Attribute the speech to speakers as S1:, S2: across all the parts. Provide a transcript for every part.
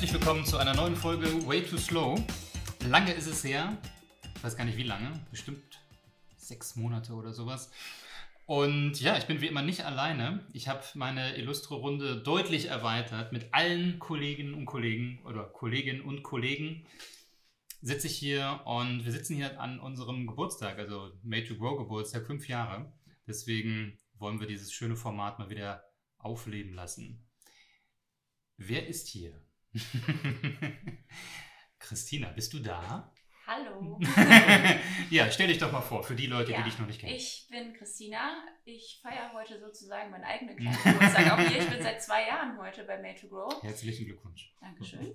S1: Herzlich willkommen zu einer neuen Folge Way Too Slow. Lange ist es her, ich weiß gar nicht wie lange, bestimmt sechs Monate oder sowas. Und ja, ich bin wie immer nicht alleine. Ich habe meine illustre Runde deutlich erweitert mit allen Kolleginnen und Kollegen oder Kolleginnen und Kollegen. Sitze ich hier und wir sitzen hier an unserem Geburtstag, also Made to Grow Geburtstag, fünf Jahre. Deswegen wollen wir dieses schöne Format mal wieder aufleben lassen. Wer ist hier? Christina, bist du da?
S2: Hallo.
S1: ja, stell dich doch mal vor, für die Leute,
S2: Ja,
S1: die dich noch nicht kennen.
S2: Ich bin Christina. Ich feiere heute sozusagen meinen eigenen kleinen Geburtstag auch hier. Ich bin seit zwei Jahren heute bei Made to Grow.
S1: Herzlichen Glückwunsch.
S2: Dankeschön.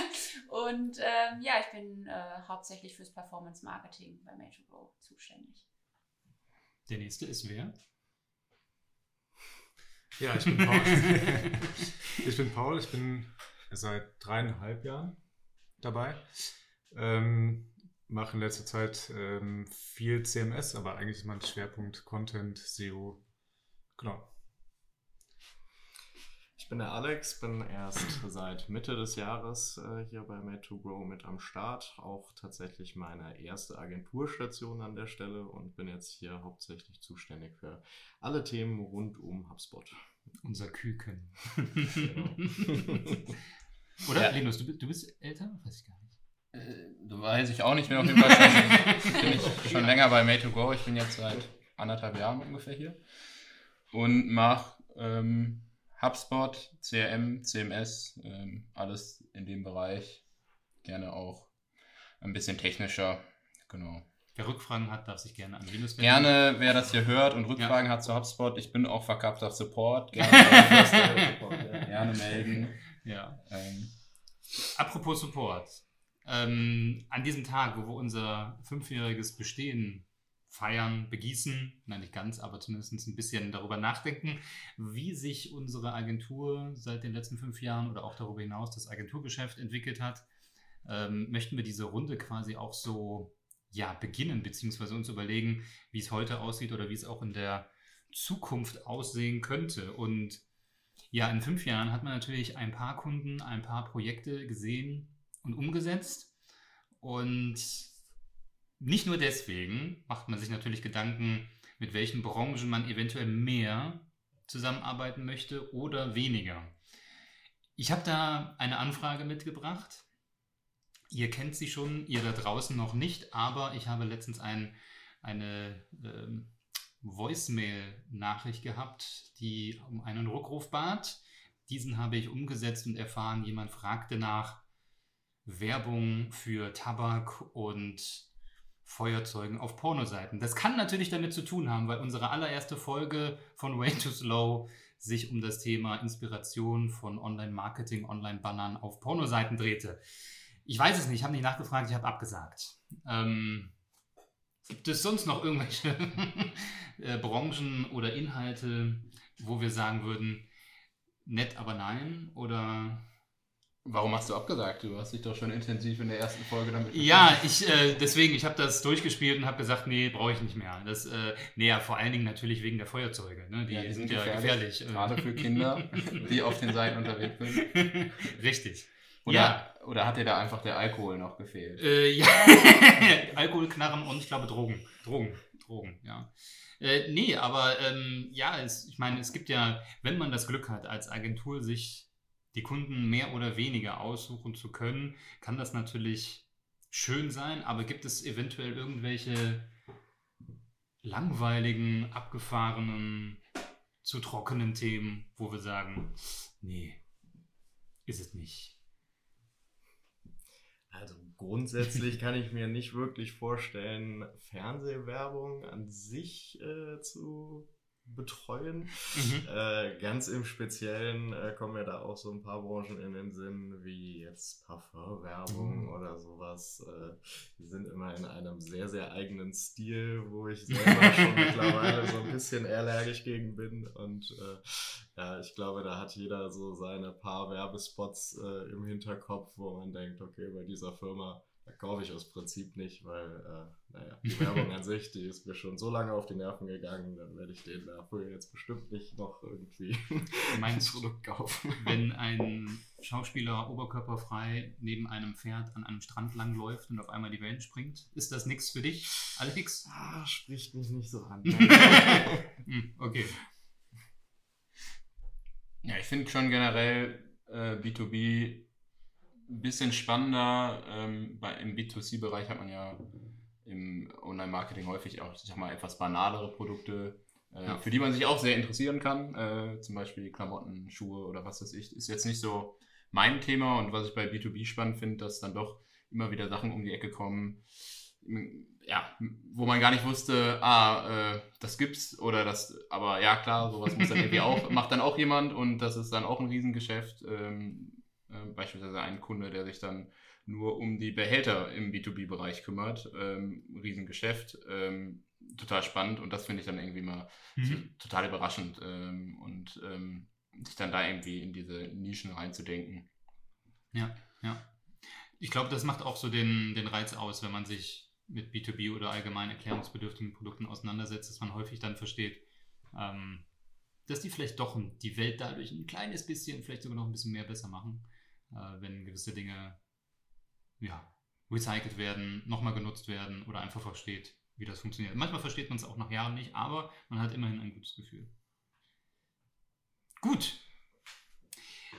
S2: Und ähm, ja, ich bin äh, hauptsächlich fürs Performance Marketing bei Made to Grow zuständig.
S1: Der nächste ist wer?
S3: Ja, ich bin Paul. ich bin Paul, ich bin seit dreieinhalb Jahren dabei. Ähm, mache in letzter Zeit ähm, viel CMS, aber eigentlich ist mein Schwerpunkt Content, SEO. Genau.
S4: Ich bin der Alex, bin erst seit Mitte des Jahres äh, hier bei Made2Grow mit am Start. Auch tatsächlich meine erste Agenturstation an der Stelle und bin jetzt hier hauptsächlich zuständig für alle Themen rund um HubSpot.
S1: Unser Küken. Oder?
S5: Ja.
S1: Linus, du, bi- du bist älter? Weiß ich gar nicht.
S5: Äh, weiß ich auch nicht mehr auf jeden Fall. Schon, bin ich schon länger bei Made to Go. Ich bin jetzt seit anderthalb Jahren ungefähr hier und mache ähm, HubSpot, CRM, CMS, ähm, alles in dem Bereich. Gerne auch ein bisschen technischer. Genau.
S1: Wer Rückfragen hat, darf sich gerne an Linus wenden.
S5: Gerne, wer das hier hört und Rückfragen hat zu HubSpot, ich bin auch verkappter Support. Gerne, gerne melden.
S1: Ja.
S5: Ähm,
S1: Apropos Support. Ähm, an diesem Tag, wo wir unser fünfjähriges Bestehen feiern, begießen, nein nicht ganz, aber zumindest ein bisschen darüber nachdenken, wie sich unsere Agentur seit den letzten fünf Jahren oder auch darüber hinaus das Agenturgeschäft entwickelt hat, ähm, möchten wir diese Runde quasi auch so ja, beginnen, beziehungsweise uns überlegen, wie es heute aussieht oder wie es auch in der Zukunft aussehen könnte. Und ja, in fünf Jahren hat man natürlich ein paar Kunden, ein paar Projekte gesehen und umgesetzt. Und nicht nur deswegen macht man sich natürlich Gedanken, mit welchen Branchen man eventuell mehr zusammenarbeiten möchte oder weniger. Ich habe da eine Anfrage mitgebracht. Ihr kennt sie schon, ihr da draußen noch nicht, aber ich habe letztens ein, eine ähm, Voicemail-Nachricht gehabt, die um einen Rückruf bat. Diesen habe ich umgesetzt und erfahren, jemand fragte nach Werbung für Tabak und Feuerzeugen auf Pornoseiten. Das kann natürlich damit zu tun haben, weil unsere allererste Folge von Way Too Slow sich um das Thema Inspiration von Online-Marketing, Online-Bannern auf Pornoseiten drehte. Ich weiß es nicht, ich habe nicht nachgefragt, ich habe abgesagt. Ähm, gibt es sonst noch irgendwelche äh, Branchen oder Inhalte, wo wir sagen würden, nett, aber nein? Oder
S5: warum hast du abgesagt? Du hast dich doch schon intensiv in der ersten Folge damit
S1: Ja, ich äh, deswegen, ich habe das durchgespielt und habe gesagt, nee, brauche ich nicht mehr. Das, äh, nee, ja, vor allen Dingen natürlich wegen der Feuerzeuge. Ne? Die,
S5: Ja, die
S1: sind,
S5: sind
S1: ja gefährlich.
S5: gefährlich, Gerade für Kinder, die auf den Seiten unterwegs sind.
S1: Richtig.
S5: Oder,
S1: Ja.
S5: oder hat dir da einfach der Alkohol noch gefehlt?
S1: Äh, ja. Alkohol, Knarren und ich glaube Drogen. Drogen, Drogen, ja. Äh, nee, aber ähm, ja, es, ich meine, es gibt ja, wenn man das Glück hat, als Agentur sich die Kunden mehr oder weniger aussuchen zu können, kann das natürlich schön sein, aber gibt es eventuell irgendwelche langweiligen, abgefahrenen, zu trockenen Themen, wo wir sagen, nee, ist es nicht.
S4: Also grundsätzlich kann ich mir nicht wirklich vorstellen, Fernsehwerbung an sich äh, zu betreuen.
S1: Mhm.
S4: Äh, ganz im Speziellen äh, kommen mir da auch so ein paar Branchen in den Sinn, wie jetzt Parfumwerbung
S1: Mhm.
S4: oder sowas. Äh, die sind immer in einem sehr, sehr eigenen Stil, wo ich selber schon mittlerweile so ein bisschen allergisch gegen bin. Und äh, ja, ich glaube, da hat jeder so seine paar Werbespots äh, im Hinterkopf, wo man denkt, okay, bei dieser Firma kaufe ich aus Prinzip nicht, weil, äh, naja, die Werbung an sich, die ist mir schon so lange auf die Nerven gegangen, dann werde ich den dafür jetzt bestimmt nicht noch irgendwie
S1: Du meinst,
S4: Produkt kaufen.
S1: wenn ein Schauspieler oberkörperfrei neben einem Pferd an einem Strand langläuft und auf einmal die Wellen springt, ist das nichts für dich, Alex?
S4: Ah, spricht mich nicht so an.
S1: Hm, okay.
S5: Ja, ich finde schon generell äh, B2B ein bisschen spannender. Ähm, bei, Im B2C-Bereich hat man ja im Online-Marketing häufig auch, ich sag mal, etwas banalere Produkte, äh,
S1: Ja.
S5: für die man sich auch sehr interessieren kann. Äh, zum Beispiel Klamotten, Schuhe oder was weiß ich. Ist jetzt nicht so mein Thema und was ich bei B2B spannend finde, dass dann doch immer wieder Sachen um die Ecke kommen, ja, wo man gar nicht wusste, ah, äh, das gibt's oder das, aber ja klar, sowas muss dann irgendwie auch, macht dann auch jemand und das ist dann auch ein Riesengeschäft. Ähm, äh, beispielsweise ein Kunde, der sich dann nur um die Behälter im B2B-Bereich kümmert. Ähm, Riesengeschäft, ähm, total spannend und das finde ich dann irgendwie mal
S1: Mhm.
S5: total überraschend ähm, und ähm, sich dann da irgendwie in diese Nischen reinzudenken.
S1: Ja, ja. Ich glaube, das macht auch so den, den Reiz aus, wenn man sich mit B2B oder allgemein erklärungsbedürftigen Produkten auseinandersetzt, dass man häufig dann versteht, ähm, dass die vielleicht doch die Welt dadurch ein kleines bisschen, vielleicht sogar noch ein bisschen mehr besser machen, äh, wenn gewisse Dinge ja, recycelt werden, nochmal genutzt werden oder einfach versteht, wie das funktioniert. Manchmal versteht man es auch nach Jahren nicht, aber man hat immerhin ein gutes Gefühl. Gut.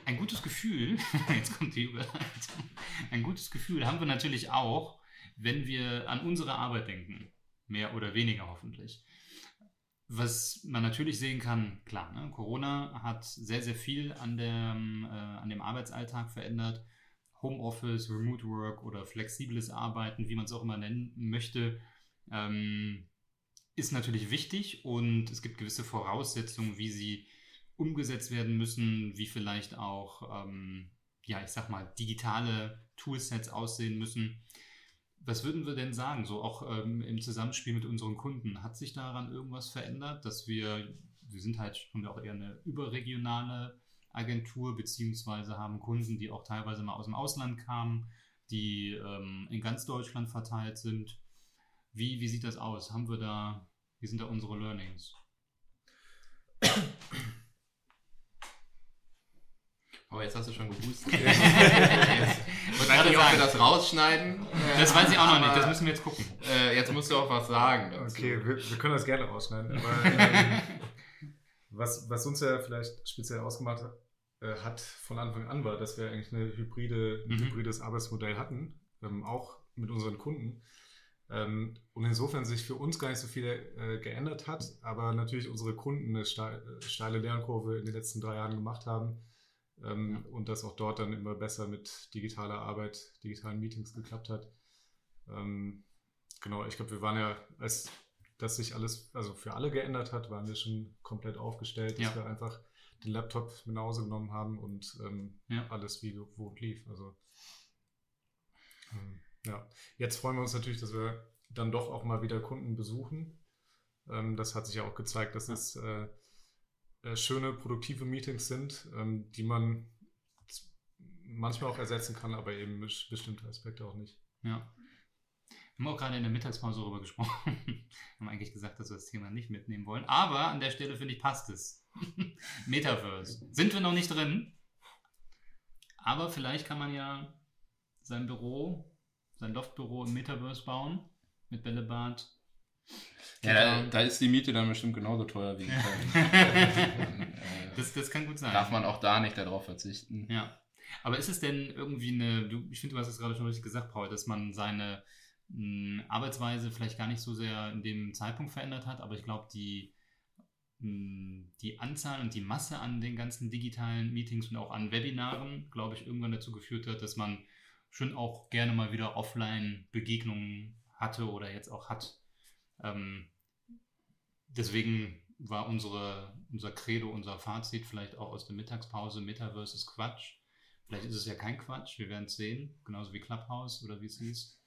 S1: Ein gutes Gefühl, jetzt kommt die Überleitung, ein gutes Gefühl haben wir natürlich auch, wenn wir an unsere Arbeit denken. Mehr oder weniger hoffentlich. Was man natürlich sehen kann, klar, ne? Corona hat sehr, sehr viel an, dem, äh, an dem Arbeitsalltag verändert. Homeoffice, Remote Work oder flexibles Arbeiten, wie man es auch immer nennen möchte, ähm, ist natürlich wichtig und es gibt gewisse Voraussetzungen, wie sie umgesetzt werden müssen, wie vielleicht auch, ähm, ja, ich sag mal, digitale Toolsets aussehen müssen. Was würden wir denn sagen, so auch ähm, im Zusammenspiel mit unseren Kunden? Hat sich daran irgendwas verändert, dass wir, wir sind halt schon auch eher eine überregionale Agentur, beziehungsweise haben Kunden, die auch teilweise mal aus dem Ausland kamen, die ähm, in ganz Deutschland verteilt sind. Wie, wie sieht das aus? Haben wir da, wie sind da unsere Learnings?
S5: Aber jetzt hast du schon jetzt,
S1: gerade
S5: weiß nicht, ob wir das rausschneiden.
S1: Das weiß ich auch noch nicht, das müssen wir jetzt gucken.
S5: Äh, jetzt musst du auch was sagen. Dazu.
S3: Okay, wir, wir können das gerne rausschneiden. Aber ähm, was, was uns ja vielleicht speziell ausgemacht äh, hat von Anfang an war, dass wir eigentlich eine hybride, ein
S1: Mhm.
S3: hybrides Arbeitsmodell hatten, ähm, auch mit unseren Kunden. Ähm, und insofern sich für uns gar nicht so viel äh, geändert hat, aber natürlich unsere Kunden eine äh, steile Lernkurve in den letzten drei Jahren gemacht haben ähm, und das auch dort dann immer besser mit digitaler Arbeit, digitalen Meetings geklappt hat. Ähm, genau, ich glaube, wir waren ja, als das sich alles, also für alle geändert hat, waren wir schon komplett aufgestellt, dass
S1: Ja.
S3: wir einfach den Laptop mit nach Hause genommen haben und ähm,
S1: Ja.
S3: alles wie gewohnt lief. Also ähm, ja, jetzt freuen wir uns natürlich, dass wir dann doch auch mal wieder Kunden besuchen. Ähm, das hat sich ja auch gezeigt, dass es äh, äh, schöne, produktive Meetings sind, ähm, die man manchmal auch ersetzen kann, aber eben bestimmte Aspekte auch nicht.
S1: Ja. Wir haben auch gerade in der Mittagspause darüber gesprochen. wir haben eigentlich gesagt, dass wir das Thema nicht mitnehmen wollen. Aber an der Stelle finde ich, passt es. Metaverse. Sind wir noch nicht drin. Aber vielleicht kann man ja sein Büro, sein Loftbüro im Metaverse bauen. Mit Bällebad.
S5: Ja, da, da ist die Miete dann bestimmt genauso teuer wie in Köln.
S1: Das, das kann gut sein.
S5: darf man auch da nicht darauf verzichten.
S1: Ja. Aber ist es denn irgendwie eine, du, ich finde, du hast es gerade schon richtig gesagt, Paul, dass man seine mh, Arbeitsweise vielleicht gar nicht so sehr in dem Zeitpunkt verändert hat, aber ich glaube, die, mh, die Anzahl und die Masse an den ganzen digitalen Meetings und auch an Webinaren, glaube ich, irgendwann dazu geführt hat, dass man schon auch gerne mal wieder Offline-Begegnungen hatte oder jetzt auch hat. Ähm, deswegen war unsere, unser Credo, unser Fazit vielleicht auch aus der Mittagspause, Metaverse ist Quatsch. Vielleicht ist es ja kein Quatsch, wir werden es sehen, genauso wie Clubhouse oder wie es hieß.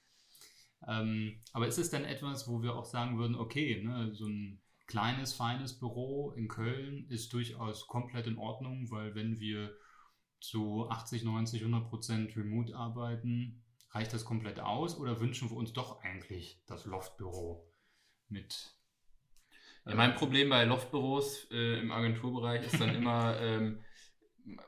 S1: Ähm, aber ist es denn etwas, wo wir auch sagen würden, okay, ne, so ein kleines, feines Büro in Köln ist durchaus komplett in Ordnung, weil wenn wir zu 80, 90, 100 Prozent remote arbeiten, reicht das komplett aus oder wünschen wir uns doch eigentlich das Loftbüro mit
S5: Ja, mein Problem bei Loftbüros äh, im Agenturbereich ist dann immer, ähm,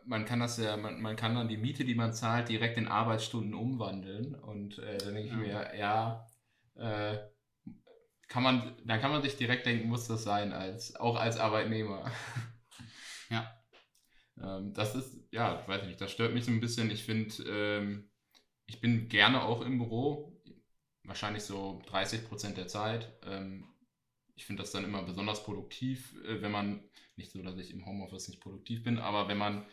S5: man kann das ja, man, man kann dann die Miete, die man zahlt, direkt in Arbeitsstunden umwandeln. Und äh, dann denke ich mir, ja, äh, kann man, dann kann man sich direkt denken, muss das sein, als, auch als Arbeitnehmer.
S1: Ja.
S5: ähm, das ist, ja, ich weiß nicht, das stört mich so ein bisschen. Ich finde, ähm, ich bin gerne auch im Büro, wahrscheinlich so 30 Prozent der Zeit. Ähm, ich finde das dann immer besonders produktiv, äh, wenn man, nicht so, dass ich im Homeoffice nicht produktiv bin, aber wenn man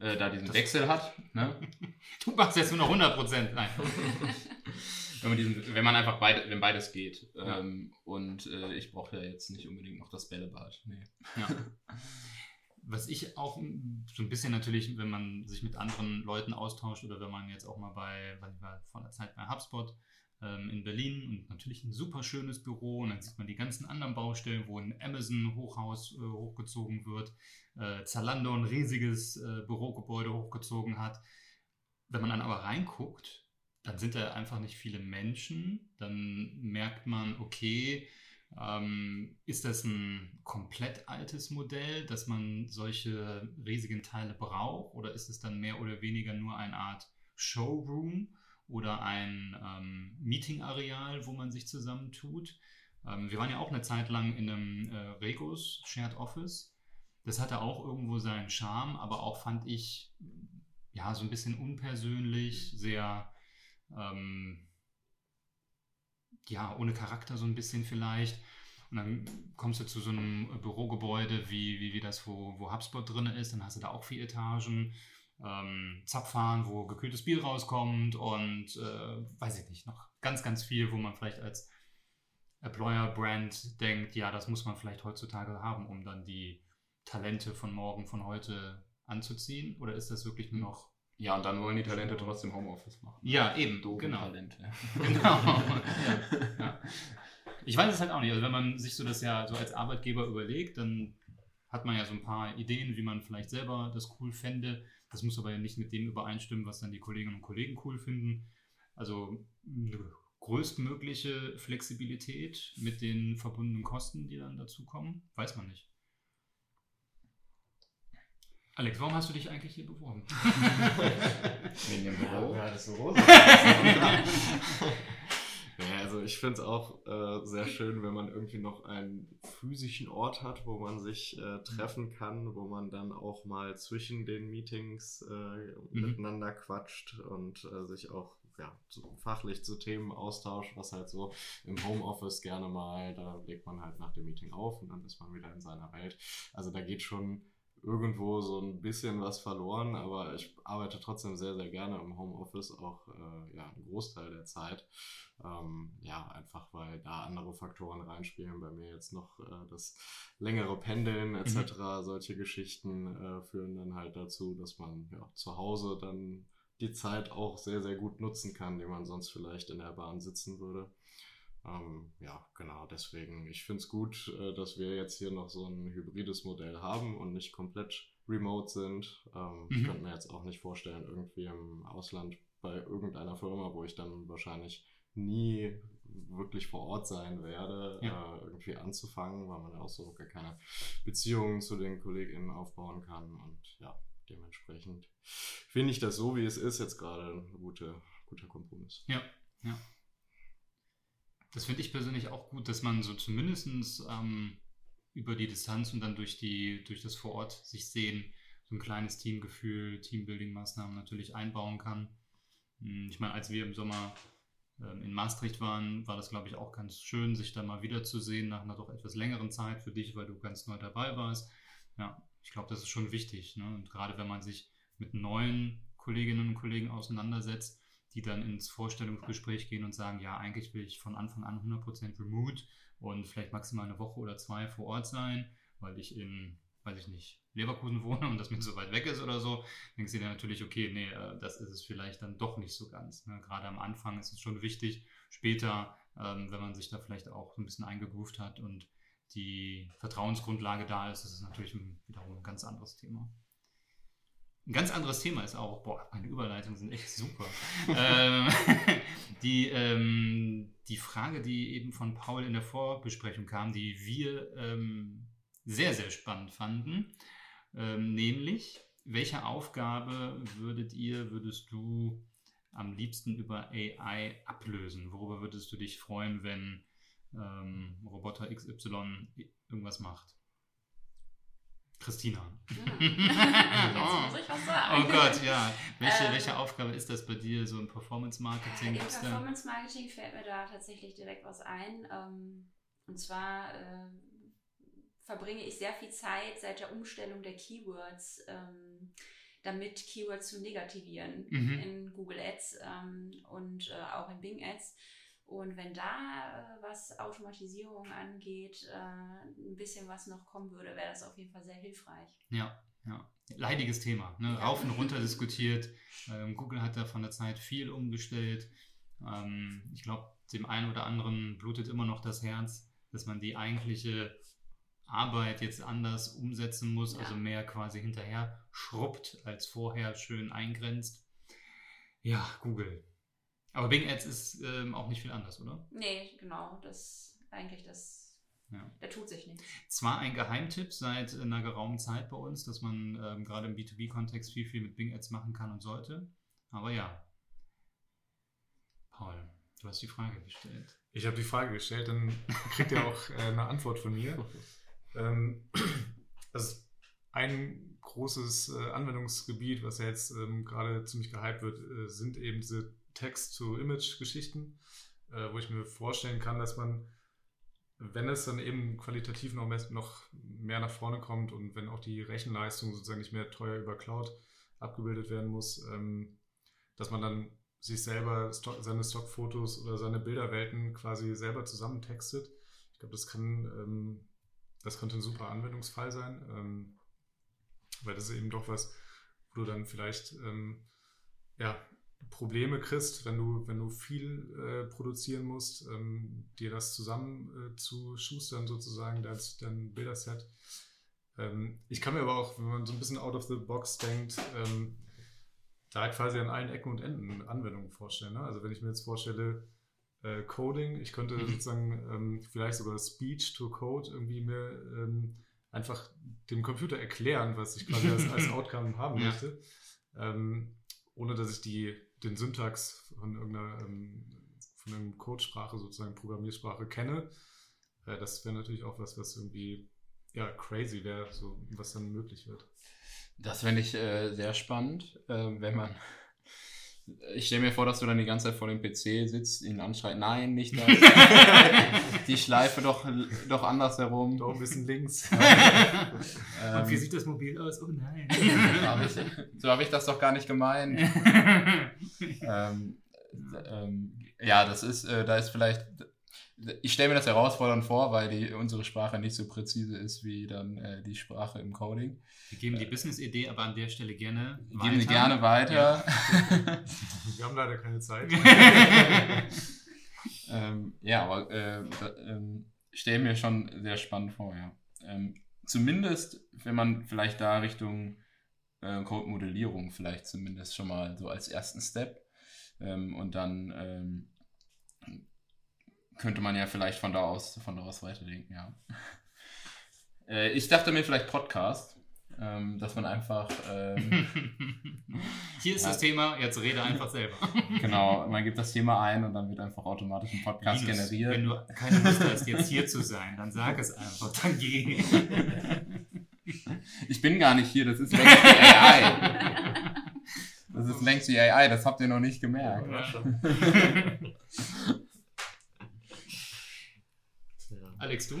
S5: äh, da diesen
S1: Das-
S5: Wechsel hat, ne?
S1: Du machst jetzt nur noch 100 Prozent. Nein.
S5: wenn, man diesen, wenn man einfach beide, wenn beides geht. Ähm, und äh, ich brauche ja jetzt nicht unbedingt noch das Bällebad. Nee.
S1: Ja. Was ich auch so ein bisschen natürlich, wenn man sich mit anderen Leuten austauscht oder wenn man jetzt auch mal bei, weil ich war vor einer Zeit bei HubSpot ähm, in Berlin und natürlich ein super schönes Büro und dann sieht man die ganzen anderen Baustellen, wo ein Amazon-Hochhaus äh, hochgezogen wird, äh, Zalando ein riesiges äh, Bürogebäude hochgezogen hat. Wenn man dann aber reinguckt, dann sind da einfach nicht viele Menschen. Dann merkt man, okay, ähm, ist das ein komplett altes Modell, dass man solche riesigen Teile braucht? Oder ist es dann mehr oder weniger nur eine Art Showroom oder ein ähm, Meetingareal, wo man sich zusammentut? Ähm, wir waren ja auch eine Zeit lang in einem äh, Regos Shared Office. Das hatte auch irgendwo seinen Charme, aber auch fand ich ja so ein bisschen unpersönlich, sehr ähm, ja, ohne Charakter so ein bisschen vielleicht. Und dann kommst du zu so einem Bürogebäude, wie, wie, wie das, wo, wo HubSpot drin ist. Dann hast du da auch vier Etagen. Ähm, Zapfhahn, wo gekühltes Bier rauskommt und äh, weiß ich nicht, noch ganz, ganz viel, wo man vielleicht als Employer-Brand denkt, ja, das muss man vielleicht heutzutage haben, um dann die Talente von morgen, von heute anzuziehen? Oder ist das wirklich nur noch
S5: Ja, und dann wollen die Talente trotzdem Homeoffice machen.
S1: Ja, eben,
S5: Doofe
S1: genau.
S5: Talente.
S1: Genau. ja, ja. Ich weiß es halt auch nicht. Also wenn man sich so das ja so als Arbeitgeber überlegt, dann hat man ja so ein paar Ideen, wie man vielleicht selber das cool fände. Das muss aber ja nicht mit dem übereinstimmen, was dann die Kolleginnen und Kollegen cool finden. Also eine größtmögliche Flexibilität mit den verbundenen Kosten, die dann dazukommen, weiß man nicht. Alex, warum hast du dich eigentlich hier beworben?
S5: Wegen dem Büro.
S4: Ja, das so Ja, also ich finde es auch äh, sehr schön, wenn man irgendwie noch einen physischen Ort hat, wo man sich äh, treffen kann, wo man dann auch mal zwischen den Meetings äh, miteinander quatscht und äh, sich auch ja, zu, fachlich zu Themen austauscht, was halt so im Homeoffice gerne mal, da legt man halt nach dem Meeting auf und dann ist man wieder in seiner Welt. Also da geht schon irgendwo so ein bisschen was verloren, aber ich arbeite trotzdem sehr, sehr gerne im Homeoffice, auch äh, ja, einen Großteil der Zeit. Ähm, ja, einfach weil da andere Faktoren reinspielen. Bei mir jetzt noch äh, das längere Pendeln etc. Solche Geschichten äh, führen dann halt dazu, dass man ja, zu Hause dann die Zeit auch sehr, sehr gut nutzen kann, die man sonst vielleicht in der Bahn sitzen würde. Ähm, ja, genau, deswegen, ich finde es gut, äh, dass wir jetzt hier noch so ein hybrides Modell haben und nicht komplett remote sind. Ähm, Ich
S1: Mhm.
S4: könnte mir jetzt auch nicht vorstellen, irgendwie im Ausland bei irgendeiner Firma, wo ich dann wahrscheinlich nie wirklich vor Ort sein werde,
S1: Ja.
S4: äh, irgendwie anzufangen, weil man ja auch so gar keine Beziehungen zu den KollegInnen aufbauen kann und ja, dementsprechend finde ich das so, wie es ist, jetzt gerade ein gute, guter Kompromiss.
S1: Ja, ja. Das finde ich persönlich auch gut, dass man so zumindest ähm, über die Distanz und dann durch, die, durch das vor Ort sich sehen, so ein kleines Teamgefühl, Teambuilding-Maßnahmen natürlich einbauen kann. Hm, Ich meine, als wir im Sommer ähm, in Maastricht waren, war das, glaube ich, auch ganz schön, sich da mal wiederzusehen nach einer doch etwas längeren Zeit für dich, weil du ganz neu dabei warst. Ja, ich glaube, das ist schon wichtig. Ne? Und gerade wenn man sich mit neuen Kolleginnen und Kollegen auseinandersetzt, die dann ins Vorstellungsgespräch gehen und sagen, ja, eigentlich will ich von Anfang an 100% remote und vielleicht maximal eine Woche oder zwei vor Ort sein, weil ich in, weiß ich nicht, Leverkusen wohne und das mir so weit weg ist oder so, denkst du dir natürlich, okay, nee, äh, das ist es vielleicht dann doch nicht so ganz. Ne? Gerade am Anfang ist es schon wichtig, später, ähm, wenn man sich da vielleicht auch so ein bisschen eingegroovt hat und die Vertrauensgrundlage da ist, ist es natürlich wiederum ein ganz anderes Thema. Ein ganz anderes Thema ist auch, boah, meine Überleitungen sind echt super. ähm, die, ähm, die Frage, die eben von Paul in der Vorbesprechung kam, die wir ähm, sehr, sehr spannend fanden, ähm, nämlich, welche Aufgabe würdet ihr, würdest du am liebsten über AI ablösen? Worüber würdest du dich freuen, wenn ähm, Roboter XY irgendwas macht? Christina.
S2: Hm. Jetzt muss ich was sagen.
S1: Oh Gott, ja. Welche,
S2: Ähm,
S1: welche Aufgabe ist das bei dir, so im Performance-Marketing?
S2: Im
S1: Gibt's da-
S2: Performance Marketing fällt mir da tatsächlich direkt was ein. Ähm, und zwar äh, verbringe ich sehr viel Zeit seit der Umstellung der Keywords, ähm, damit Keywords zu negativieren
S1: Mhm.
S2: in Google Ads ähm, und äh, auch in Bing Ads. Und wenn da, äh, was Automatisierung angeht, äh, ein bisschen was noch kommen würde, wäre das auf jeden Fall sehr hilfreich.
S1: Ja, ja. Leidiges Thema. Ne?
S2: Ja.
S1: Rauf und runter diskutiert. Ähm, Google hat da von der Zeit viel umgestellt. Ähm, ich glaube, dem einen oder anderen blutet immer noch das Herz, dass man die eigentliche Arbeit jetzt anders umsetzen muss,
S2: Ja.
S1: also mehr quasi hinterher schrubbt, als vorher schön eingrenzt. Ja, Google. Aber Bing Ads ist ähm, auch nicht viel anders, oder?
S2: Nee, genau, das eigentlich das,
S1: Ja.
S2: da tut sich nichts.
S1: Zwar ein Geheimtipp seit einer geraumen Zeit bei uns, dass man ähm, gerade im B2B-Kontext viel, viel mit Bing Ads machen kann und sollte. Aber ja. Paul, du hast die Frage gestellt.
S3: Ich habe die Frage gestellt, dann kriegt ihr auch äh, eine Antwort von mir. Ähm, also ein großes äh, Anwendungsgebiet, was ja jetzt ähm, gerade ziemlich gehypt wird, äh, sind eben diese Text-to-Image-Geschichten, äh, wo ich mir vorstellen kann, dass man, wenn es dann eben qualitativ noch mehr, noch mehr nach vorne kommt und wenn auch die Rechenleistung sozusagen nicht mehr teuer über Cloud abgebildet werden muss, ähm, dass man dann sich selber Stock, seine Stockfotos oder seine Bilderwelten quasi selber zusammentextet. Ich glaube, das kann, ähm, das könnte ein super Anwendungsfall sein, ähm, weil das ist eben doch was, wo du dann vielleicht ähm, ja, Probleme kriegst, wenn du, wenn du viel äh, produzieren musst, ähm, dir das zusammen äh, zu schustern sozusagen, das, dein Bilderset. Ähm, ich kann mir aber auch, wenn man so ein bisschen out of the box denkt, ähm, da quasi an allen Ecken und Enden Anwendungen vorstellen. Ne? Also wenn ich mir jetzt vorstelle, äh, Coding, ich könnte
S1: Mhm.
S3: sozusagen ähm, vielleicht sogar Speech to Code irgendwie mir ähm, einfach dem Computer erklären, was ich quasi als, als Outcome haben
S1: Ja.
S3: möchte, ähm, ohne dass ich die, den Syntax von irgendeiner ähm, von einer Codesprache, sozusagen Programmiersprache kenne. Äh, das wäre natürlich auch was, was irgendwie ja, crazy wäre, so, was dann möglich wird.
S5: Das fände ich äh, sehr spannend, äh, wenn man. Ich stelle mir vor, dass du dann die ganze Zeit vor dem PC sitzt, ihn anschreit, nein, nicht das. die Schleife doch, doch andersherum.
S3: Doch ein bisschen links.
S5: Ähm,
S1: Und wie sieht das mobil aus? Oh nein.
S5: hab ich, so habe ich das doch gar nicht gemeint. ähm, ähm, ja, das ist, äh, da ist vielleicht. Ich stelle mir das herausfordernd vor, weil die, unsere Sprache nicht so präzise ist wie dann äh, die Sprache im Coding.
S1: Wir geben die Business-Idee aber an der Stelle gerne
S5: Wir geben die gerne weiter.
S3: Wir haben leider keine Zeit.
S5: ähm, ja, aber äh, ähm, stelle mir schon sehr spannend vor, ja. Ähm, zumindest, wenn man vielleicht da Richtung äh, Code-Modellierung vielleicht zumindest schon mal so als ersten Step ähm, und dann ähm, könnte man ja vielleicht von da aus, von da aus weiterdenken, ja. Äh, ich dachte mir vielleicht Podcast, ähm, dass man einfach ähm,
S1: Hier ist das Thema, jetzt rede einfach selber.
S5: Genau, man gibt das Thema ein und dann wird einfach automatisch ein Podcast
S1: Linus,
S5: generiert.
S1: Wenn du keine Lust hast, jetzt hier zu sein, dann sag es einfach, dann geh.
S5: Ich bin gar nicht hier, das ist längst die AI. Das ist längst die AI, das habt ihr noch nicht gemerkt.
S4: Ja, schon. ja.
S1: Alex, du?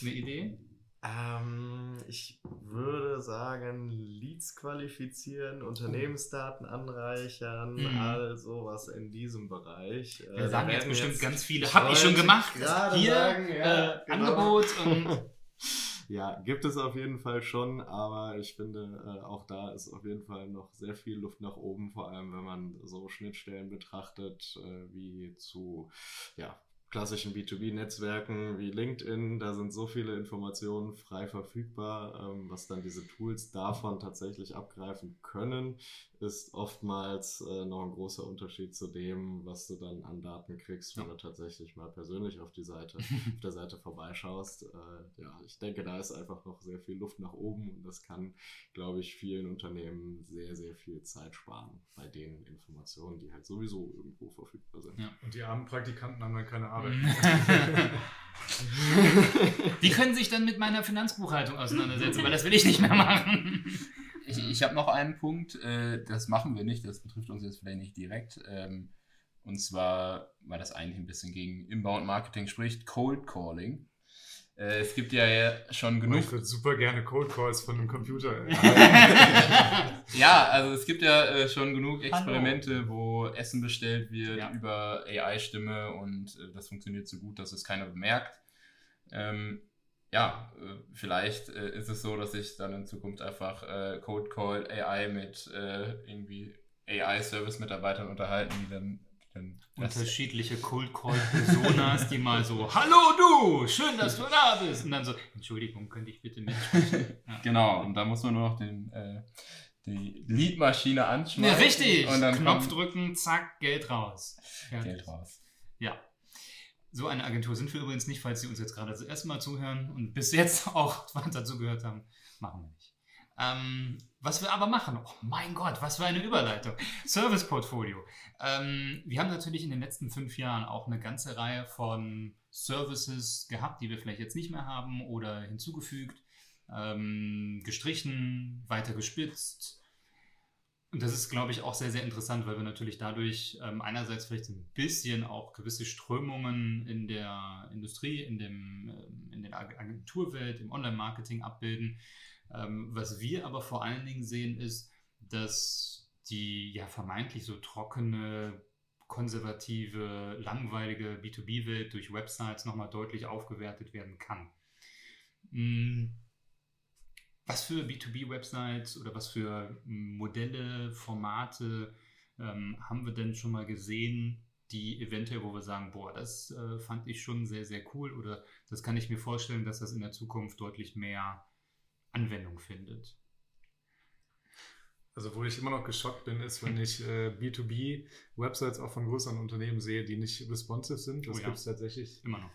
S1: Eine Idee?
S4: Ähm, ich würde sagen, Leads qualifizieren, Unternehmensdaten anreichern,
S1: Mhm.
S4: all sowas in diesem Bereich. Äh,
S1: Wir
S4: da
S1: sagen jetzt bestimmt
S4: jetzt
S1: ganz viele. Hab ich schon gemacht. Hier,
S4: sagen, ja,
S1: äh,
S4: genau.
S1: Angebot und.
S4: Ja, gibt es auf jeden Fall schon, aber ich finde, äh, auch da ist auf jeden Fall noch sehr viel Luft nach oben, vor allem wenn man so Schnittstellen betrachtet, äh, wie zu ja, klassischen B2B-Netzwerken wie LinkedIn, da sind so viele Informationen frei verfügbar, ähm, was dann diese Tools davon tatsächlich abgreifen können, ist oftmals äh, noch ein großer Unterschied zu dem, was du dann an Daten kriegst, wenn ja. du tatsächlich mal persönlich auf die Seite, auf der Seite vorbeischaust. Äh, ja, ich denke, da ist einfach noch sehr viel Luft nach oben und das kann, glaube ich, vielen Unternehmen sehr, sehr viel Zeit sparen bei den Informationen, die halt sowieso irgendwo verfügbar sind.
S3: Ja. Und die armen Praktikanten haben dann keine Arbeit.
S1: die können sich dann mit meiner Finanzbuchhaltung auseinandersetzen, weil das will ich nicht mehr machen.
S5: Ich, ich habe noch einen Punkt, äh, das machen wir nicht, das betrifft uns jetzt vielleicht nicht direkt. Ähm, und zwar, weil das eigentlich ein bisschen gegen Inbound Marketing spricht, Cold Calling. Äh, es gibt ja, ja schon genug. Oh,
S3: ich würde super gerne Cold Calls von einem Computer.
S5: ja, also es gibt ja äh, schon genug Experimente, Hallo. wo Essen bestellt wird ja. über AI-Stimme und äh, das funktioniert so gut, dass es keiner bemerkt. Ähm, ja, äh, vielleicht äh, ist es so, dass ich dann in Zukunft einfach äh, Code Call AI mit irgendwie AI-Service-Mitarbeitern unterhalten, die dann
S1: unterschiedliche Cold Call Personas, die mal so, hallo du, schön, dass du da bist. Und dann so, Entschuldigung, könnte ich bitte mitsprechen?
S5: Ja. Genau, und da muss man nur noch den, äh, die Leadmaschine anschmeißen.
S1: Ja, richtig. Und dann Knopf drücken, zack, Geld raus.
S5: Fertig. Geld raus.
S1: Ja. So eine Agentur sind wir übrigens nicht, falls Sie uns jetzt gerade das erste Mal zuhören und bis jetzt auch weiter zugehört haben. Machen wir nicht. Ähm, was wir aber machen, oh mein Gott, was für eine Überleitung. Service Portfolio. Ähm, wir haben natürlich in den letzten fünf Jahren auch eine ganze Reihe von Services gehabt, die wir vielleicht jetzt nicht mehr haben oder hinzugefügt, ähm, gestrichen, weiter gespitzt. Und das ist, glaube ich, auch sehr, sehr interessant, weil wir natürlich dadurch ähm, einerseits vielleicht ein bisschen auch gewisse Strömungen in der Industrie, in, dem, ähm, in der Agenturwelt, im Online-Marketing abbilden ähm, was wir aber vor allen Dingen sehen, ist, dass die ja vermeintlich so trockene, konservative, langweilige B2B-Welt durch Websites nochmal deutlich aufgewertet werden kann. Hm. Was für B2B-Websites oder was für Modelle, Formate ähm, haben wir denn schon mal gesehen, die eventuell, wo wir sagen, boah, das äh, fand ich schon sehr, sehr cool oder das kann ich mir vorstellen, dass das in der Zukunft deutlich mehr Anwendung findet.
S3: Also wo ich immer noch geschockt bin, ist, wenn ich äh, B2B-Websites auch von größeren Unternehmen sehe, die nicht responsive sind. Das oh ja. gibt es tatsächlich
S1: immer noch.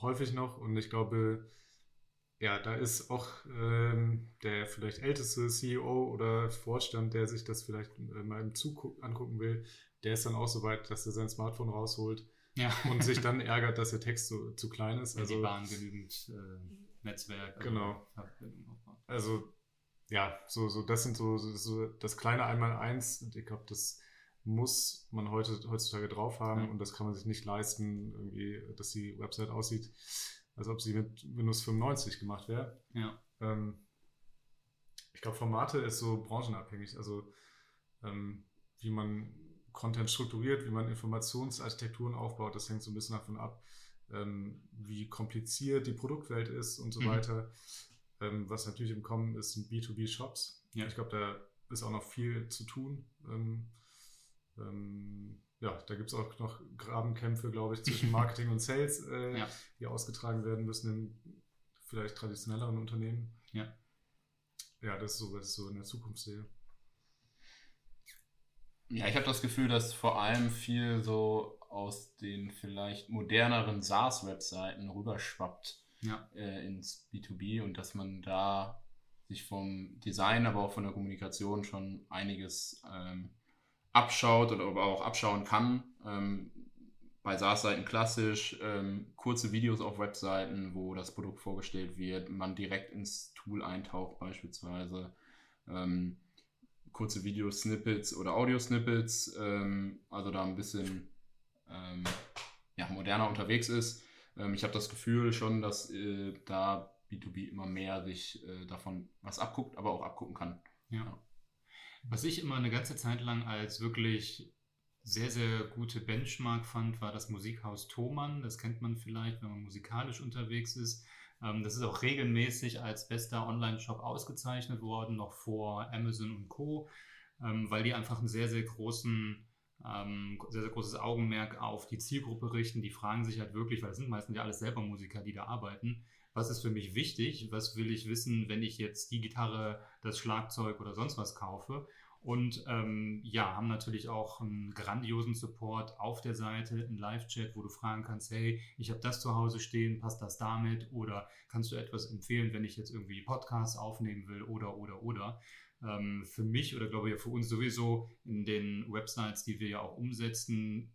S3: häufig noch. Und ich glaube, ja, da ist auch ähm, der vielleicht älteste CEO oder Vorstand, der sich das vielleicht äh, mal im Zug angucken will, der ist dann auch so weit, dass er sein Smartphone rausholt ja. und sich dann ärgert, dass der Text so, zu klein ist.
S1: Also, die Bahn genügend äh, Netzwerk.
S3: Genau. Also, ja, so, so, das sind so, so das kleine Einmal-Eins. Ich glaube, das muss man heute, heutzutage drauf haben ja. und das kann man sich nicht leisten, irgendwie, dass die Website aussieht, als ob sie mit Windows 95 gemacht wäre.
S1: Ja.
S3: Ähm, ich glaube, Formate ist so branchenabhängig. Also, ähm, wie man Content strukturiert, wie man Informationsarchitekturen aufbaut, das hängt so ein bisschen davon ab, ähm, wie kompliziert die Produktwelt ist und so mhm. weiter. Ähm, was natürlich im Kommen ist, sind B2B-Shops. Ja. Ich glaube, da ist auch noch viel zu tun. Ähm, ähm ja, da gibt es auch noch Grabenkämpfe, glaube ich, zwischen Marketing und Sales, äh, ja. die ausgetragen werden müssen in vielleicht traditionelleren Unternehmen.
S1: Ja.
S3: Ja, das ist so, was ich so in der Zukunft sehe.
S5: Ja, ich habe das Gefühl, dass vor allem viel so aus den vielleicht moderneren SaaS-Webseiten rüberschwappt
S1: ja.
S5: äh, ins B2B und dass man da sich vom Design, aber auch von der Kommunikation schon einiges ähm, abschaut oder aber auch abschauen kann. Ähm, bei SaaS-Seiten klassisch, ähm, kurze Videos auf Webseiten, wo das Produkt vorgestellt wird, man direkt ins Tool eintaucht beispielsweise. Ähm, kurze Video-Snippets oder Audio-Snippets, ähm, also da ein bisschen ähm, ja, moderner unterwegs ist. Ähm, ich habe das Gefühl schon, dass äh, da B2B immer mehr sich äh, davon was abguckt, aber auch abgucken kann.
S1: Ja. ja. Was ich immer eine ganze Zeit lang als wirklich sehr, sehr gute Benchmark fand, war das Musikhaus Thomann. Das kennt man vielleicht, wenn man musikalisch unterwegs ist. Ähm, das ist auch regelmäßig als bester Online-Shop ausgezeichnet worden, noch vor Amazon und Co., ähm, weil die einfach einen sehr, sehr großen ähm, sehr, sehr großes Augenmerk auf die Zielgruppe richten. Die fragen sich halt wirklich, weil es sind meistens ja alles selber Musiker, die da arbeiten. Was ist für mich wichtig? Was will ich wissen, wenn ich jetzt die Gitarre, das Schlagzeug oder sonst was kaufe? Und ähm, ja, haben natürlich auch einen grandiosen Support auf der Seite, einen Live-Chat, wo du fragen kannst, hey, ich habe das zu Hause stehen, passt das damit? Oder kannst du etwas empfehlen, wenn ich jetzt irgendwie Podcasts aufnehmen will oder, oder, oder? Ähm, für mich oder glaube ich für uns sowieso in den Websites, die wir ja auch umsetzen,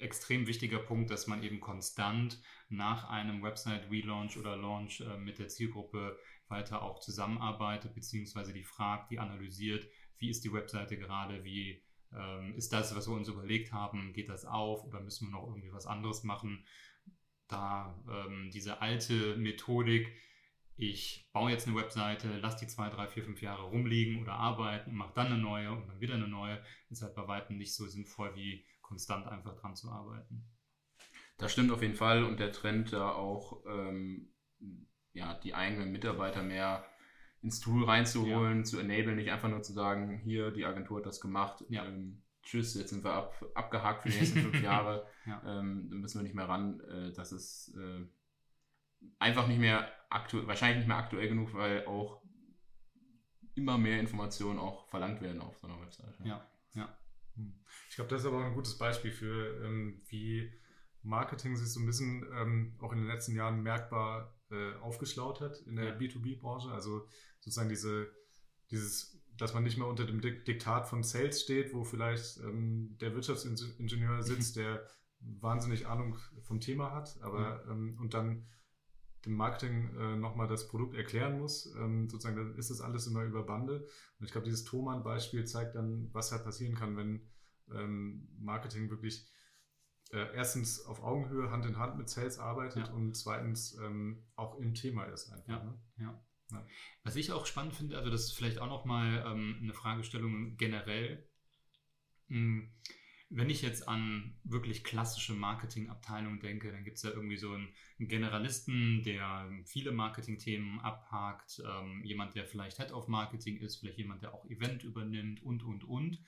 S1: extrem wichtiger Punkt, dass man eben konstant nach einem Website-Relaunch oder Launch äh, mit der Zielgruppe weiter auch zusammenarbeitet, beziehungsweise die fragt, die analysiert, wie ist die Webseite gerade, wie ähm, ist das, was wir uns überlegt haben, geht das auf oder müssen wir noch irgendwie was anderes machen? Da ähm, diese alte Methodik, ich baue jetzt eine Webseite, lasse die zwei, drei, vier, fünf Jahre rumliegen oder arbeiten und mache dann eine neue und dann wieder eine neue, ist halt bei weitem nicht so sinnvoll, wie konstant einfach dran zu arbeiten.
S5: Das stimmt auf jeden Fall und der Trend da auch, ähm, ja, die eigenen Mitarbeiter mehr ins Tool reinzuholen, ja. zu enablen, nicht einfach nur zu sagen, hier, die Agentur hat das gemacht, ja. ähm, tschüss, jetzt sind wir ab, abgehakt für die nächsten fünf Jahre, ja. ähm, dann müssen wir nicht mehr ran. Äh, das ist äh, einfach nicht mehr aktuell, wahrscheinlich nicht mehr aktuell genug, weil auch immer mehr Informationen auch verlangt werden auf so einer Webseite.
S1: Ja, ja.
S3: Hm. Ich glaube, das ist aber auch ein gutes Beispiel für, ähm, wie Marketing sich so ein bisschen ähm, auch in den letzten Jahren merkbar äh, aufgeschlaut hat in der ja. B2B-Branche. Also sozusagen diese, dieses, dass man nicht mehr unter dem Diktat von Sales steht, wo vielleicht ähm, der Wirtschaftsingenieur sitzt, der wahnsinnig Ahnung vom Thema hat, aber mhm. ähm, und dann dem Marketing äh, nochmal das Produkt erklären muss. Ähm, sozusagen, dann ist das alles immer über Bande. Und ich glaube, dieses Thomann-Beispiel zeigt dann, was halt passieren kann, wenn ähm, Marketing wirklich äh, erstens auf Augenhöhe Hand in Hand mit Sales arbeitet ja. und zweitens ähm, auch im Thema ist einfach.
S1: Ja, ne? ja. ja. Was ich auch spannend finde, also das ist vielleicht auch nochmal ähm, eine Fragestellung generell. Hm, wenn ich jetzt an wirklich klassische Marketingabteilungen denke, dann gibt es ja irgendwie so einen, Generalisten, der viele Marketingthemen abhakt, ähm, jemand, der vielleicht Head of Marketing ist, vielleicht jemand, der auch Event übernimmt und, und, und.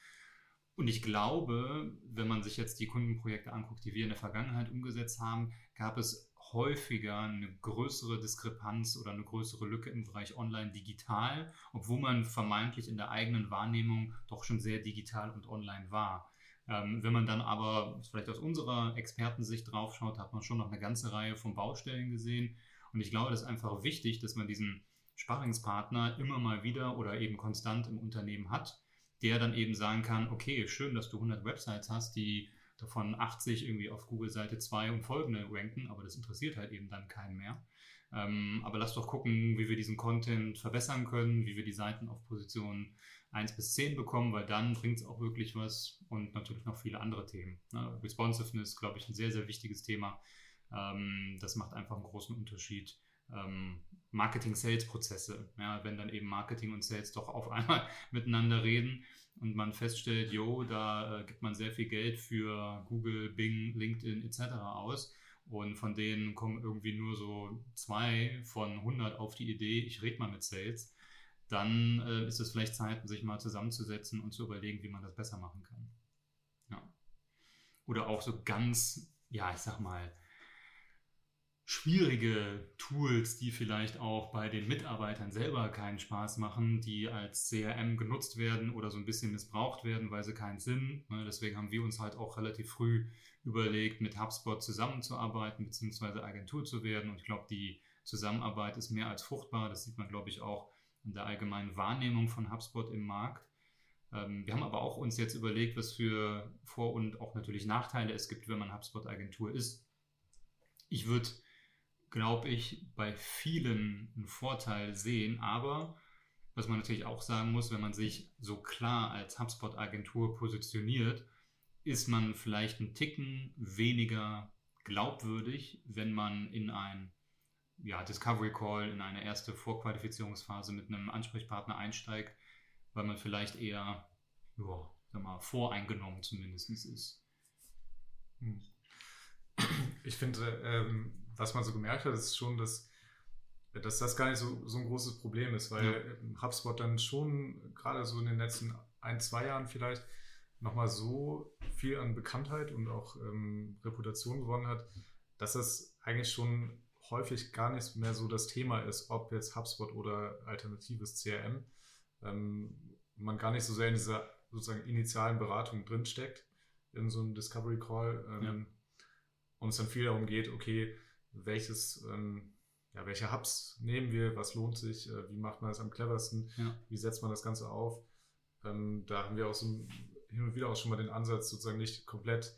S1: Und ich glaube, wenn man sich jetzt die Kundenprojekte anguckt, die wir in der Vergangenheit umgesetzt haben, gab es häufiger eine größere Diskrepanz oder eine größere Lücke im Bereich Online-Digital, obwohl man vermeintlich in der eigenen Wahrnehmung doch schon sehr digital und online war. Ähm, wenn man dann aber vielleicht aus unserer Expertensicht draufschaut, hat man schon noch eine ganze Reihe von Baustellen gesehen. Und ich glaube, das ist einfach wichtig, dass man diesen Sparringspartner immer mal wieder oder eben konstant im Unternehmen hat, der dann eben sagen kann, okay, schön, dass du 100 Websites hast, die davon 80 irgendwie auf Google Seite 2 und folgende ranken, aber das interessiert halt eben dann keinen mehr. Ähm, aber lass doch gucken, wie wir diesen Content verbessern können, wie wir die Seiten auf Position 1 bis 10 bekommen, weil dann bringt es auch wirklich was und natürlich noch viele andere Themen. Ne? Responsiveness, glaube ich, ein sehr, sehr wichtiges Thema. Ähm, das macht einfach einen großen Unterschied. Ähm, Marketing-Sales-Prozesse, ja, wenn dann eben Marketing und Sales doch auf einmal miteinander reden und man feststellt, jo, da äh, gibt man sehr viel Geld für Google, Bing, LinkedIn etc. aus und von denen kommen irgendwie nur so zwei von 100 auf die Idee, ich rede mal mit Sales, dann äh, ist es vielleicht Zeit, sich mal zusammenzusetzen und zu überlegen, wie man das besser machen kann. Ja. Oder auch so ganz, ja, ich sag mal, schwierige Tools, die vielleicht auch bei den Mitarbeitern selber keinen Spaß machen, die als CRM genutzt werden oder so ein bisschen missbraucht werden, weil sie keinen Sinn. Ne, deswegen haben wir uns halt auch relativ früh überlegt, mit HubSpot zusammenzuarbeiten bzw. Agentur zu werden. Und ich glaube, die Zusammenarbeit ist mehr als fruchtbar. Das sieht man, glaube ich, auch in der allgemeinen Wahrnehmung von HubSpot im Markt. Ähm, wir haben aber auch uns jetzt überlegt, was für Vor- und auch natürlich Nachteile es gibt, wenn man HubSpot-Agentur ist. Ich würde glaube ich, bei vielen einen Vorteil sehen. Aber was man natürlich auch sagen muss, wenn man sich so klar als HubSpot-Agentur positioniert, ist man vielleicht ein Ticken weniger glaubwürdig, wenn man in ein ja, Discovery Call, in eine erste Vorqualifizierungsphase mit einem Ansprechpartner einsteigt, weil man vielleicht eher ja, sag mal, voreingenommen zumindest ist.
S3: Hm. Ich finde, ähm, was man so gemerkt hat, ist schon, dass, dass das gar nicht so, so ein großes Problem ist, weil ja. HubSpot dann schon gerade so in den letzten ein, zwei Jahren vielleicht nochmal so viel an Bekanntheit und auch ähm, Reputation gewonnen hat, dass das eigentlich schon häufig gar nicht mehr so das Thema ist, ob jetzt HubSpot oder alternatives CRM. Ähm, man gar nicht so sehr in dieser sozusagen initialen Beratung drinsteckt, in so einem Discovery Call. Ähm, ja. Und es dann viel darum geht, okay, welches, ähm, ja, welche Hubs nehmen wir, was lohnt sich, äh, wie macht man das am cleversten, ja. wie setzt man das Ganze auf. Ähm, da haben wir auch so hin und wieder auch schon mal den Ansatz, sozusagen nicht komplett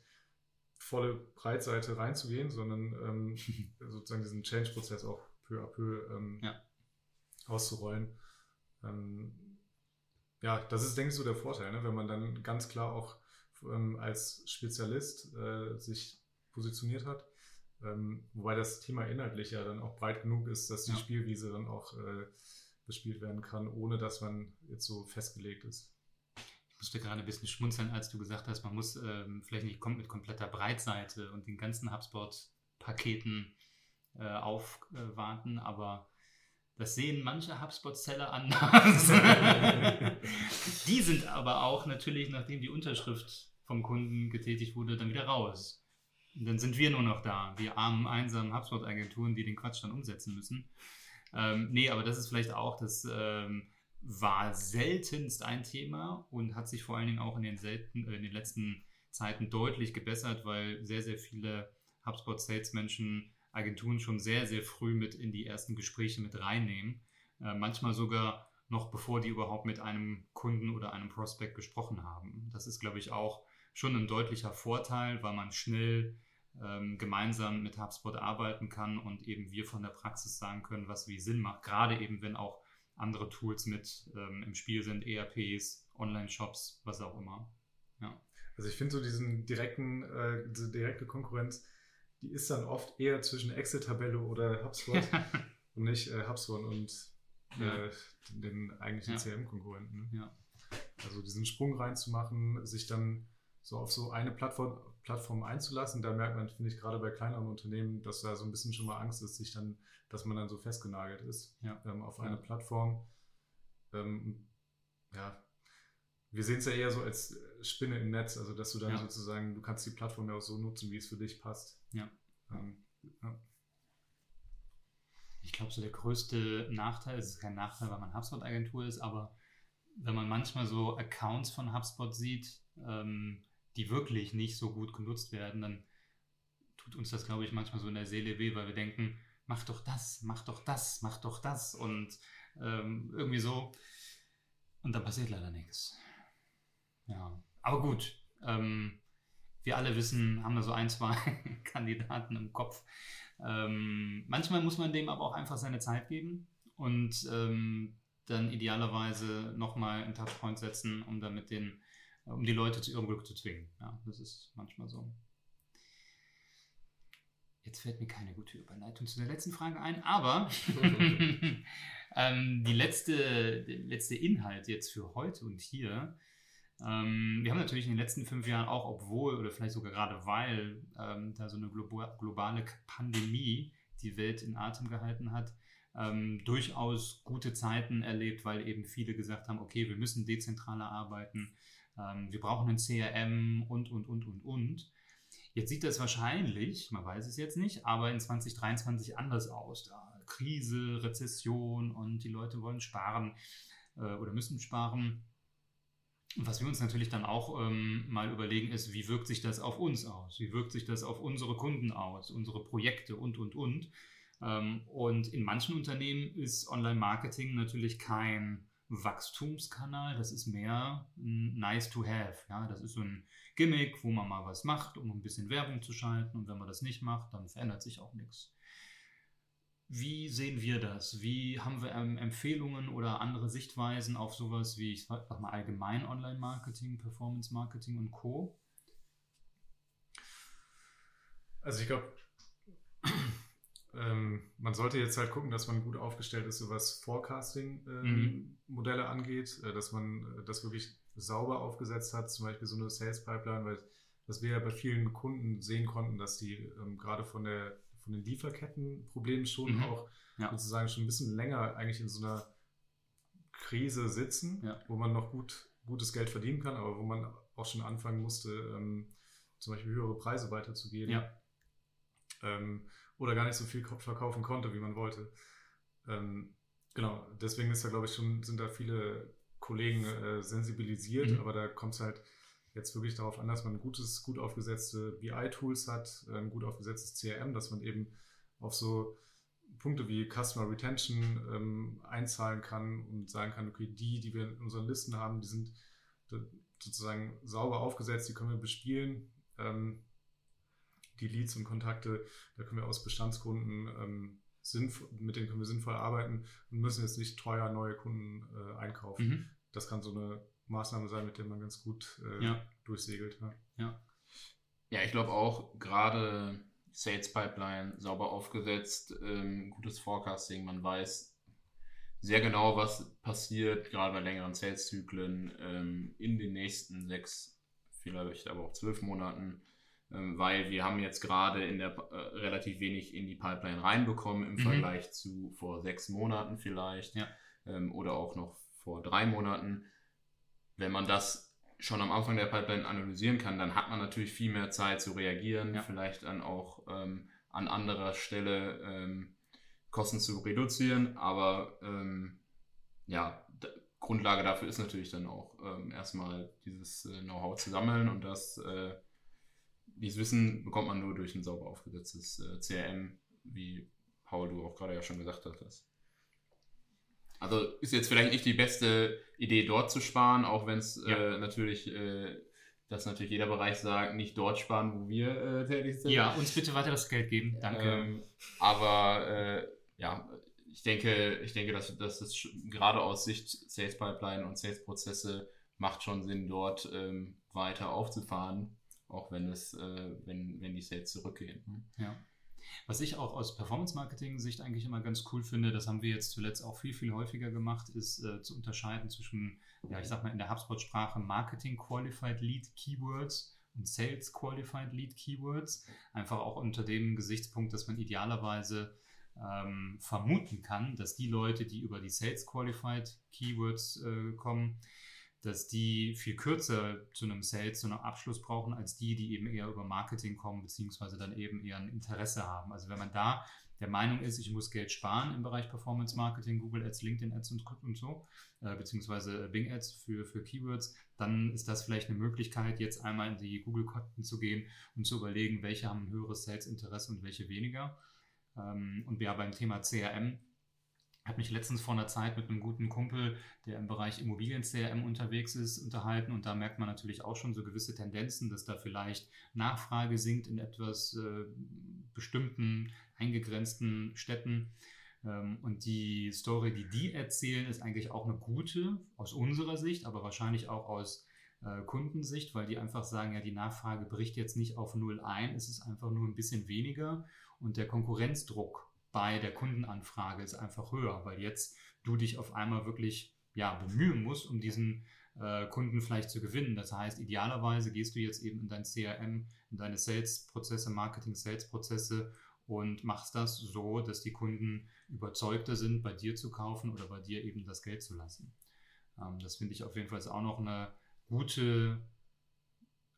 S3: volle Breitseite reinzugehen, sondern ähm, sozusagen diesen Change-Prozess auch peu à peu ähm, ja. auszurollen. Ähm, ja, das ist, denke ich, so der Vorteil, ne? wenn man dann ganz klar auch ähm, als Spezialist äh, sich positioniert hat. Ähm, wobei das Thema inhaltlich ja dann auch breit genug ist, dass die ja. Spielwiese dann auch äh, bespielt werden kann, ohne dass man jetzt so festgelegt ist
S1: musste gerade ein bisschen schmunzeln, als du gesagt hast, man muss ähm, vielleicht nicht mit kompletter Breitseite und den ganzen HubSpot-Paketen äh, aufwarten, aber das sehen manche HubSpot-Seller anders. die sind aber auch natürlich, nachdem die Unterschrift vom Kunden getätigt wurde, dann wieder raus. Dann sind wir nur noch da, die armen, einsamen HubSpot-Agenturen, die den Quatsch dann umsetzen müssen. Ähm, nee, aber das ist vielleicht auch das ähm, war seltenst ein Thema und hat sich vor allen Dingen auch in den, selten, äh, in den letzten Zeiten deutlich gebessert, weil sehr, sehr viele HubSpot-Salesmenschen Agenturen schon sehr, sehr früh mit in die ersten Gespräche mit reinnehmen. Äh, manchmal sogar noch bevor die überhaupt mit einem Kunden oder einem Prospect gesprochen haben. Das ist, glaube ich, auch schon ein deutlicher Vorteil, weil man schnell ähm, gemeinsam mit HubSpot arbeiten kann und eben wir von der Praxis sagen können, was wie Sinn macht. Gerade eben, wenn auch andere Tools mit ähm, im Spiel sind, ERPs, Online-Shops, was auch immer. Ja.
S3: Also ich finde so diesen direkten, äh, diese direkte Konkurrenz, die ist dann oft eher zwischen Excel-Tabelle oder HubSpot und nicht äh, HubSpot und äh, den eigentlichen ja. CRM-Konkurrenten. Ne? Ja. Also diesen Sprung reinzumachen, sich dann so auf so eine Plattform, Plattform einzulassen, da merkt man, finde ich, gerade bei kleineren Unternehmen, dass da so ein bisschen schon mal Angst ist, sich dann dass man dann so festgenagelt ist ja. ähm, auf eine. Plattform. Ähm, ja, wir sehen es ja eher so als Spinne im Netz, also dass du dann ja. sozusagen, du kannst die Plattform ja auch so nutzen, wie es für dich passt. Ja. Ähm,
S1: ja. Ich glaube, so der größte Nachteil, es ist kein Nachteil, weil man HubSpot-Agentur ist, aber wenn man manchmal so Accounts von HubSpot sieht, ähm, die wirklich nicht so gut genutzt werden, dann tut uns das, glaube ich, manchmal so in der Seele weh, weil wir denken, mach doch das, mach doch das, mach doch das und ähm, irgendwie so. Und dann passiert leider nichts. Ja, aber gut. Ähm, wir alle wissen, haben da so ein, zwei Kandidaten im Kopf. Ähm, manchmal muss man dem aber auch einfach seine Zeit geben und ähm, dann idealerweise nochmal einen Touchpoint setzen, um damit den, um die Leute zu ihrem Glück zu zwingen. Ja, das ist manchmal so. Jetzt fällt mir keine gute Überleitung zu der letzten Frage ein, aber ähm, die letzte, der letzte Inhalt jetzt für heute und hier. Ähm, wir haben natürlich in den letzten fünf Jahren auch, obwohl oder vielleicht sogar gerade weil ähm, da so eine globale Pandemie die Welt in Atem gehalten hat, ähm, durchaus gute Zeiten erlebt, weil eben viele gesagt haben, okay, wir müssen dezentraler arbeiten, ähm, wir brauchen ein CRM und, und, und, und, und. Jetzt sieht das wahrscheinlich, man weiß es jetzt nicht, aber in 2023 anders aus. Da Krise, Rezession und die Leute wollen sparen äh, oder müssen sparen. Was wir uns natürlich dann auch ähm, mal überlegen, ist, wie wirkt sich das auf uns aus? Wie wirkt sich das auf unsere Kunden aus, unsere Projekte und, und, und? Ähm, und in manchen Unternehmen ist Online-Marketing natürlich kein Wachstumskanal, das ist mehr nice to have. Ja? Das ist so ein Gimmick, wo man mal was macht, um ein bisschen Werbung zu schalten. Und wenn man das nicht macht, dann verändert sich auch nichts. Wie sehen wir das? Wie haben wir ähm, Empfehlungen oder andere Sichtweisen auf sowas wie, ich sag mal, allgemein Online-Marketing, Performance-Marketing und Co.?
S3: Also ich glaube, ähm, man sollte jetzt halt gucken, dass man gut aufgestellt ist, so was Forecasting-Modelle ähm, mhm. angeht, äh, dass man äh, das wirklich sauber aufgesetzt hat, zum Beispiel so eine Sales Pipeline, weil was wir ja bei vielen Kunden sehen konnten, dass die ähm, gerade von der von den Lieferkettenproblemen schon mhm. auch ja. sozusagen schon ein bisschen länger eigentlich in so einer Krise sitzen, ja. wo man noch gut gutes Geld verdienen kann, aber wo man auch schon anfangen musste, ähm, zum Beispiel höhere Preise weiterzugeben.
S1: Ja.
S3: Ähm, oder gar nicht so viel verkaufen konnte, wie man wollte. Ähm, genau, deswegen ist da, glaube ich, schon, sind da viele Kollegen äh, sensibilisiert,
S1: Mhm.
S3: aber da kommt es halt jetzt wirklich darauf an, dass man ein gutes, gut aufgesetzte BI-Tools hat, äh, ein gut aufgesetztes CRM, dass man eben auf so Punkte wie Customer Retention ähm, einzahlen kann und sagen kann, okay, die, die wir in unseren Listen haben, die sind da- sozusagen sauber aufgesetzt, die können wir bespielen. Ähm, die Leads und Kontakte, da können wir aus Bestandskunden ähm, sinnvoll, mit denen können wir sinnvoll arbeiten und müssen jetzt nicht teuer neue Kunden äh, einkaufen.
S1: Mhm.
S3: Das kann so eine Maßnahme sein, mit der man ganz gut äh,
S1: Ja.
S3: durchsegelt. Ja.
S5: Ja, ich glaube auch gerade Sales Pipeline sauber aufgesetzt, ähm, gutes Forecasting, man weiß sehr genau, was passiert, gerade bei längeren Sales-Zyklen ähm, in den nächsten sechs, vielleicht aber auch zwölf Monaten, weil wir haben jetzt gerade in der äh, relativ wenig in die Pipeline reinbekommen im
S1: Mhm.
S5: Vergleich zu vor sechs Monaten vielleicht
S1: Ja.
S5: ähm, oder auch noch vor drei Monaten. Wenn man das schon am Anfang der Pipeline analysieren kann, dann hat man natürlich viel mehr Zeit zu reagieren,
S1: Ja.
S5: vielleicht dann auch ähm, an anderer Stelle ähm, Kosten zu reduzieren. Aber ähm, ja, Grundlage dafür ist natürlich dann auch ähm, erstmal dieses äh, Know-how zu sammeln und das, äh, dieses Wissen bekommt man nur durch ein sauber aufgesetztes äh, CRM, wie Paul du auch gerade ja schon gesagt hattest. Also ist jetzt vielleicht nicht die beste Idee, dort zu sparen, auch wenn es
S1: Ja.
S5: äh, natürlich, äh, dass natürlich jeder Bereich sagt, nicht dort sparen, wo wir äh, tätig sind.
S1: Ja, uns bitte weiter das Geld geben. Danke.
S5: Ähm, aber äh, ja, ich denke, ich denke, dass, dass es gerade aus Sicht Sales Pipeline und Sales Prozesse macht schon Sinn, dort ähm, weiter aufzufahren, auch wenn es, äh, wenn, wenn die Sales zurückgehen. ne?
S1: Ja. Was ich auch aus Performance-Marketing-Sicht eigentlich immer ganz cool finde, das haben wir jetzt zuletzt auch viel, viel häufiger gemacht, ist äh, zu unterscheiden zwischen, ja, ich sag mal in der HubSpot-Sprache Marketing Qualified Lead Keywords und Sales Qualified Lead Keywords. Einfach auch unter dem Gesichtspunkt, dass man idealerweise ähm, vermuten kann, dass die Leute, die über die Sales Qualified Keywords äh, kommen, dass die viel kürzer zu einem Sales, zu einem Abschluss brauchen, als die, die eben eher über Marketing kommen, beziehungsweise dann eben eher ein Interesse haben. Also wenn man da der Meinung ist, ich muss Geld sparen im Bereich Performance Marketing, Google Ads, LinkedIn Ads und, und so, äh, beziehungsweise Bing Ads für, für Keywords, dann ist das vielleicht eine Möglichkeit, jetzt einmal in die Google-Konten zu gehen und zu überlegen, welche haben ein höheres Sales-Interesse und welche weniger. Ähm, und ja, beim Thema CRM habe mich letztens vor einer Zeit mit einem guten Kumpel, der im Bereich Immobilien-CRM unterwegs ist, unterhalten und da merkt man natürlich auch schon so gewisse Tendenzen, dass da vielleicht Nachfrage sinkt in etwas äh, bestimmten, eingegrenzten Städten. Ähm, und die Story, die die erzählen, ist eigentlich auch eine gute aus unserer Sicht, aber wahrscheinlich auch aus äh, Kundensicht, weil die einfach sagen, ja, die Nachfrage bricht jetzt nicht auf Null ein, es ist einfach nur ein bisschen weniger und der Konkurrenzdruck bei der Kundenanfrage ist einfach höher, weil jetzt du dich auf einmal wirklich ja, bemühen musst, um diesen äh, Kunden vielleicht zu gewinnen. Das heißt, idealerweise gehst du jetzt eben in dein CRM, in deine Sales-Prozesse, Marketing-Sales-Prozesse und machst das so, dass die Kunden überzeugter sind, bei dir zu kaufen oder bei dir eben das Geld zu lassen. Ähm, das finde ich auf jeden Fall auch noch eine gute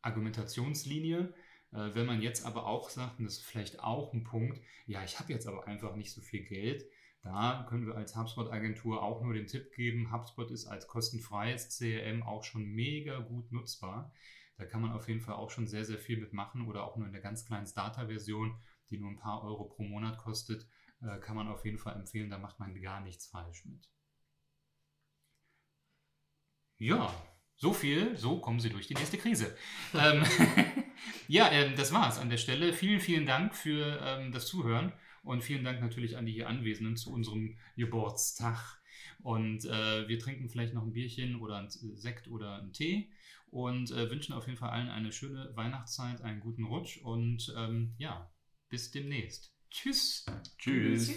S1: Argumentationslinie. Äh, wenn man jetzt aber auch sagt, und das ist vielleicht auch ein Punkt, ja, ich habe jetzt aber einfach nicht so viel Geld, da können wir als HubSpot-Agentur auch nur den Tipp geben, HubSpot ist als kostenfreies CRM auch schon mega gut nutzbar. Da kann man auf jeden Fall auch schon sehr, sehr viel mitmachen oder auch nur in der ganz kleinen Starter-Version, die nur ein paar Euro pro Monat kostet, äh, kann man auf jeden Fall empfehlen, da macht man gar nichts falsch mit. Ja, so viel, so kommen Sie durch die nächste Krise. ja, ähm, das war's an der Stelle. Vielen, vielen Dank für ähm, das Zuhören und vielen Dank natürlich an die hier Anwesenden zu unserem Geburtstag. Und äh, wir trinken vielleicht noch ein Bierchen oder ein Sekt oder einen Tee und äh, wünschen auf jeden Fall allen eine schöne Weihnachtszeit, einen guten Rutsch und ähm, ja, bis demnächst. Tschüss.
S5: Tschüss.